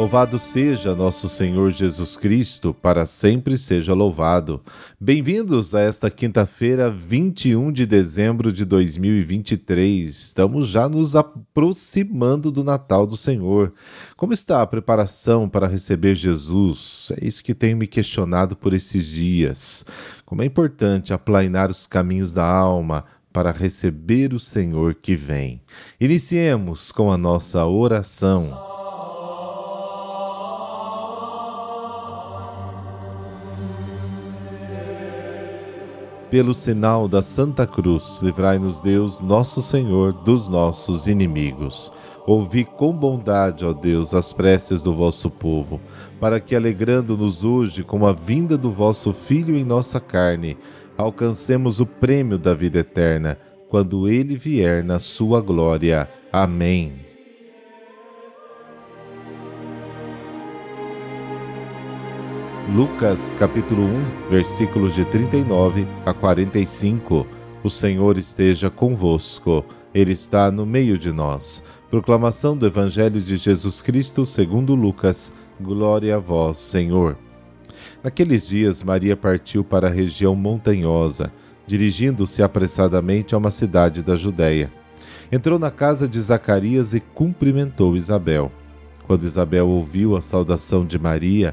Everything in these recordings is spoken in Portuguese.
Louvado seja nosso Senhor Jesus Cristo, para sempre seja louvado. Bem-vindos a esta quinta-feira, 21 de dezembro de 2023. Estamos já nos aproximando do Natal do Senhor. Como está a preparação para receber Jesus? É isso que tenho me questionado por esses dias. Como é importante aplainar os caminhos da alma, para receber o Senhor que vem. Iniciemos com a nossa oração. Pelo sinal da Santa Cruz, livrai-nos Deus, nosso Senhor, dos nossos inimigos. Ouvi com bondade, ó Deus, as preces do vosso povo, para que, alegrando-nos hoje com a vinda do vosso Filho em nossa carne, alcancemos o prêmio da vida eterna, quando ele vier na sua glória. Amém. Lucas capítulo 1, versículos de 39 a 45. O Senhor esteja convosco. Ele está no meio de nós. Proclamação do Evangelho de Jesus Cristo, segundo Lucas. Glória a vós, Senhor. Naqueles dias, Maria partiu para a região montanhosa, dirigindo-se apressadamente a uma cidade da Judéia. Entrou na casa de Zacarias e cumprimentou Isabel. Quando Isabel ouviu a saudação de Maria,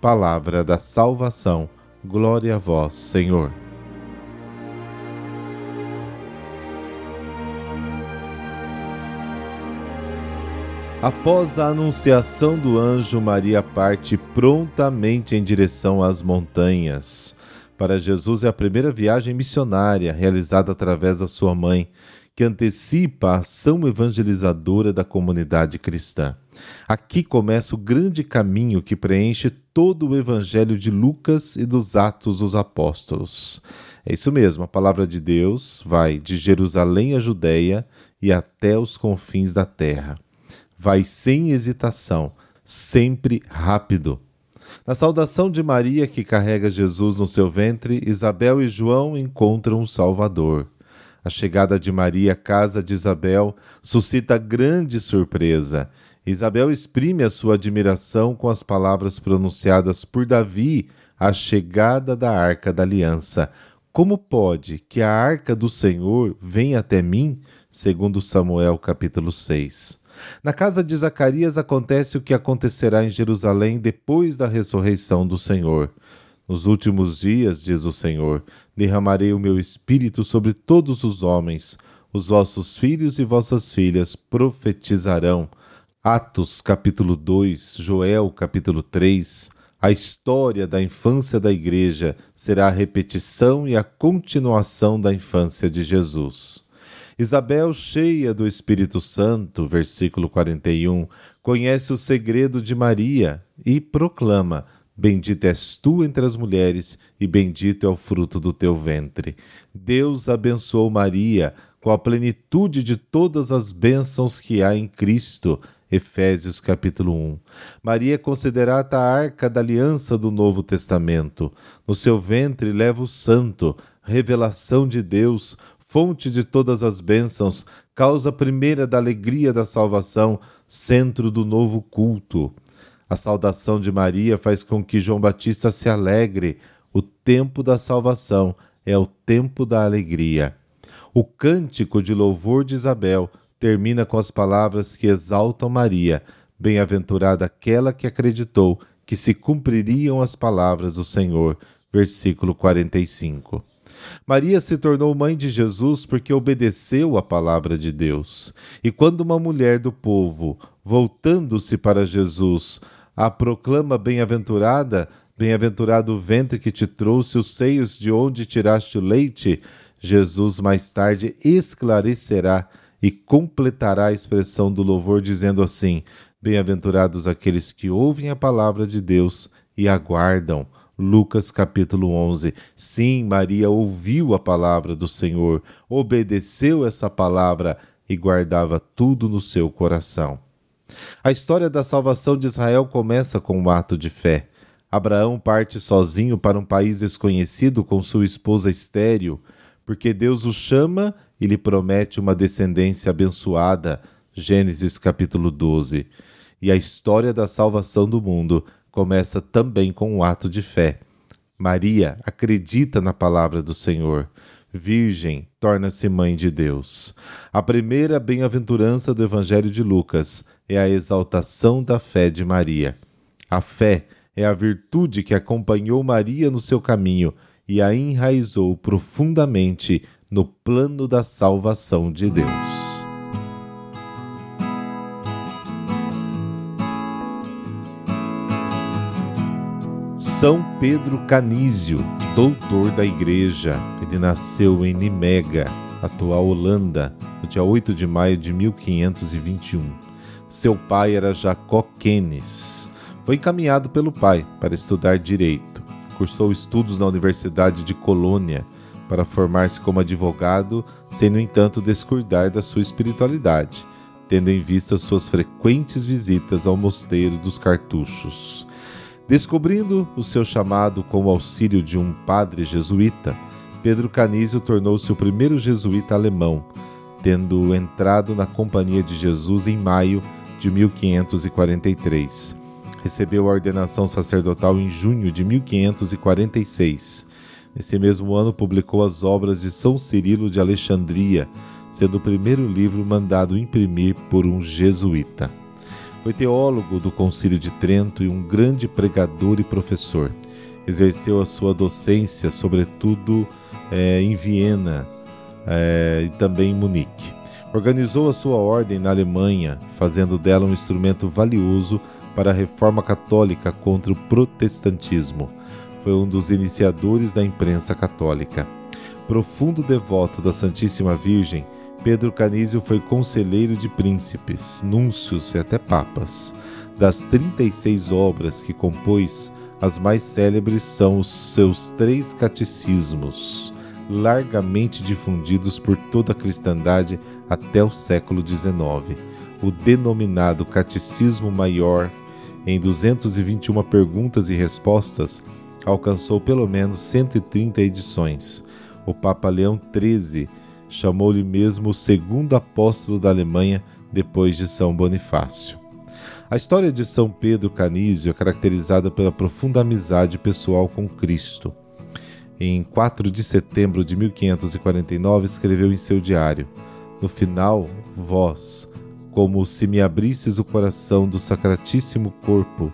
Palavra da salvação. Glória a vós, Senhor. Após a anunciação do anjo, Maria parte prontamente em direção às montanhas. Para Jesus é a primeira viagem missionária realizada através da sua mãe, que antecipa a ação evangelizadora da comunidade cristã. Aqui começa o grande caminho que preenche todo o Evangelho de Lucas e dos Atos dos Apóstolos. É isso mesmo, a palavra de Deus vai de Jerusalém à Judéia e até os confins da terra. Vai sem hesitação, sempre rápido. Na saudação de Maria, que carrega Jesus no seu ventre, Isabel e João encontram o Salvador. A chegada de Maria à casa de Isabel suscita grande surpresa. Isabel exprime a sua admiração com as palavras pronunciadas por Davi à chegada da arca da aliança. Como pode que a arca do Senhor venha até mim? Segundo Samuel capítulo 6. Na casa de Zacarias acontece o que acontecerá em Jerusalém depois da ressurreição do Senhor. Nos últimos dias, diz o Senhor, derramarei o meu espírito sobre todos os homens. Os vossos filhos e vossas filhas profetizarão. Atos capítulo 2, Joel capítulo 3. A história da infância da igreja será a repetição e a continuação da infância de Jesus. Isabel, cheia do Espírito Santo, versículo 41, conhece o segredo de Maria e proclama: Bendita és tu entre as mulheres, e bendito é o fruto do teu ventre. Deus abençoou Maria com a plenitude de todas as bênçãos que há em Cristo. Efésios capítulo 1. Maria é considerada a arca da aliança do Novo Testamento. No seu ventre leva o santo, revelação de Deus, fonte de todas as bênçãos, causa primeira da alegria da salvação, centro do novo culto. A saudação de Maria faz com que João Batista se alegre. O tempo da salvação é o tempo da alegria. O cântico de louvor de Isabel termina com as palavras que exaltam Maria. Bem-aventurada aquela que acreditou que se cumpririam as palavras do Senhor. Versículo 45. Maria se tornou mãe de Jesus porque obedeceu à palavra de Deus. E quando uma mulher do povo, voltando-se para Jesus, a proclama bem-aventurada, bem-aventurado o ventre que te trouxe os seios de onde tiraste o leite, Jesus mais tarde esclarecerá e completará a expressão do louvor dizendo assim: Bem-aventurados aqueles que ouvem a palavra de Deus e aguardam. Lucas capítulo 11. Sim, Maria ouviu a palavra do Senhor, obedeceu essa palavra e guardava tudo no seu coração. A história da salvação de Israel começa com um ato de fé. Abraão parte sozinho para um país desconhecido com sua esposa estéril, porque Deus o chama e lhe promete uma descendência abençoada. Gênesis capítulo 12. E a história da salvação do mundo começa também com um ato de fé. Maria acredita na palavra do Senhor. Virgem torna-se mãe de Deus. A primeira bem-aventurança do Evangelho de Lucas é a exaltação da fé de Maria. A fé é a virtude que acompanhou Maria no seu caminho e a enraizou profundamente no plano da salvação de Deus. São Pedro Canísio, doutor da Igreja. Ele nasceu em Nimega, atual Holanda, no dia 8 de maio de 1521. Seu pai era Jacó Kenes. Foi encaminhado pelo pai para estudar direito. Cursou estudos na Universidade de Colônia para formar-se como advogado, sem, no entanto, descuidar da sua espiritualidade, tendo em vista suas frequentes visitas ao mosteiro dos cartuchos. Descobrindo o seu chamado com o auxílio de um padre jesuíta, Pedro Canísio tornou-se o primeiro jesuíta alemão, tendo entrado na Companhia de Jesus em maio de 1543. Recebeu a ordenação sacerdotal em junho de 1546. Nesse mesmo ano, publicou as obras de São Cirilo de Alexandria, sendo o primeiro livro mandado imprimir por um jesuíta. Foi teólogo do Concílio de Trento e um grande pregador e professor. Exerceu a sua docência, sobretudo é, em Viena é, e também em Munique. Organizou a sua ordem na Alemanha, fazendo dela um instrumento valioso para a reforma católica contra o protestantismo. Foi um dos iniciadores da imprensa católica. Profundo devoto da Santíssima Virgem, Pedro Canísio foi conselheiro de príncipes, núncios e até papas. Das 36 obras que compôs, as mais célebres são os seus três catecismos, largamente difundidos por toda a cristandade até o século XIX. O denominado Catecismo Maior, em 221 perguntas e respostas, alcançou pelo menos 130 edições. O Papa Leão XIII chamou-lhe mesmo o segundo apóstolo da Alemanha depois de São Bonifácio. A história de São Pedro Canísio é caracterizada pela profunda amizade pessoal com Cristo. Em 4 de setembro de 1549, escreveu em seu diário: No final, vós, como se me abrisses o coração do sacratíssimo corpo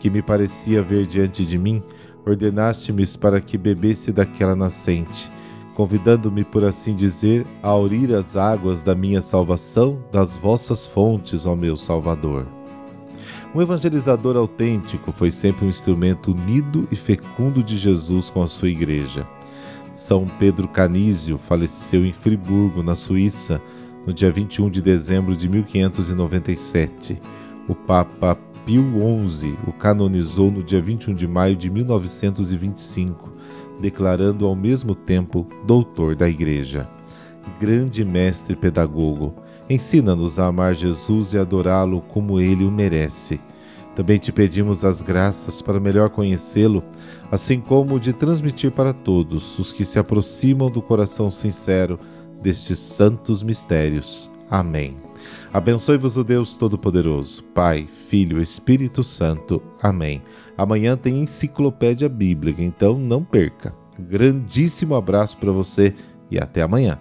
que me parecia ver diante de mim, ordenaste-me para que bebesse daquela nascente convidando-me, por assim dizer, a aurir as águas da minha salvação das vossas fontes, ó meu Salvador. Um evangelizador autêntico foi sempre um instrumento unido e fecundo de Jesus com a sua igreja. São Pedro Canísio faleceu em Friburgo, na Suíça, no dia 21 de dezembro de 1597. O Papa Pio XI o canonizou no dia 21 de maio de 1925 declarando ao mesmo tempo doutor da Igreja. Grande mestre pedagogo, ensina-nos a amar Jesus e adorá-lo como ele o merece. Também te pedimos as graças para melhor conhecê-lo, assim como de transmitir para todos os que se aproximam do coração sincero destes santos mistérios. Amém. Abençoe-vos o Deus Todo-Poderoso, Pai, Filho, Espírito Santo. Amém. Amanhã tem enciclopédia bíblica, então não perca. Grandíssimo abraço para você e até amanhã.